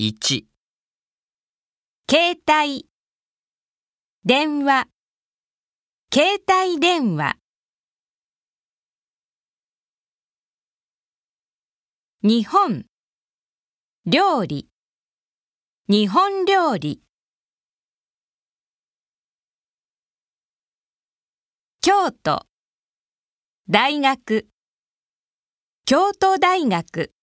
1、携帯電話。携帯電話。日本。料理。日本料理。京都。大学。京都大学。